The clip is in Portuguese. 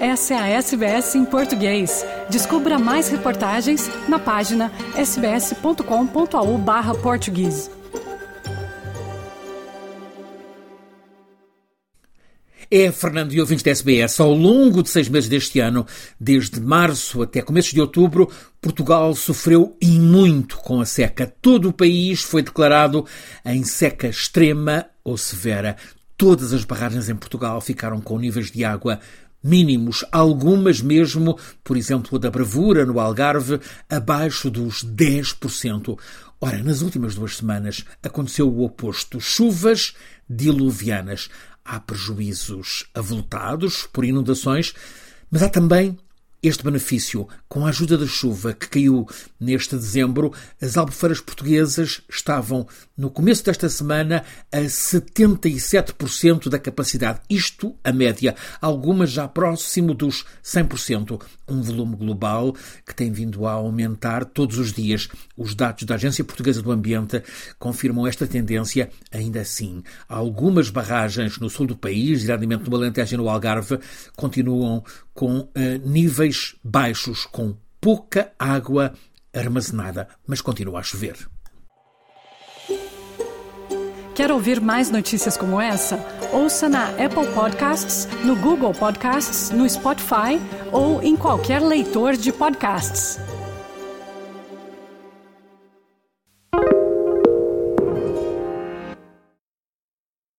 Essa é a SBS em português. Descubra mais reportagens na página sbs.com.au/português. É, Fernando e ouvintes da SBS, ao longo de seis meses deste ano, desde março até começos de outubro, Portugal sofreu e muito com a seca. Todo o país foi declarado em seca extrema ou severa. Todas as barragens em Portugal ficaram com níveis de água mínimos, algumas mesmo, por exemplo, a da Bravura, no Algarve, abaixo dos 10%. Ora, nas últimas duas semanas aconteceu o oposto: chuvas diluvianas. Há prejuízos avultados por inundações, mas há também este benefício, com a ajuda da chuva que caiu neste dezembro, as albufeiras portuguesas estavam, no começo desta semana, a 77% da capacidade. Isto, a média, algumas já próximo dos 100%. Um volume global que tem vindo a aumentar todos os dias. Os dados da Agência Portuguesa do Ambiente confirmam esta tendência. Ainda assim, algumas barragens no sul do país, diretamente no Alentejo e no Algarve, continuam com uh, níveis baixos, com pouca água armazenada, mas continua a chover. Quer ouvir mais notícias como essa? Ouça na Apple Podcasts, no Google Podcasts, no Spotify ou em qualquer leitor de podcasts.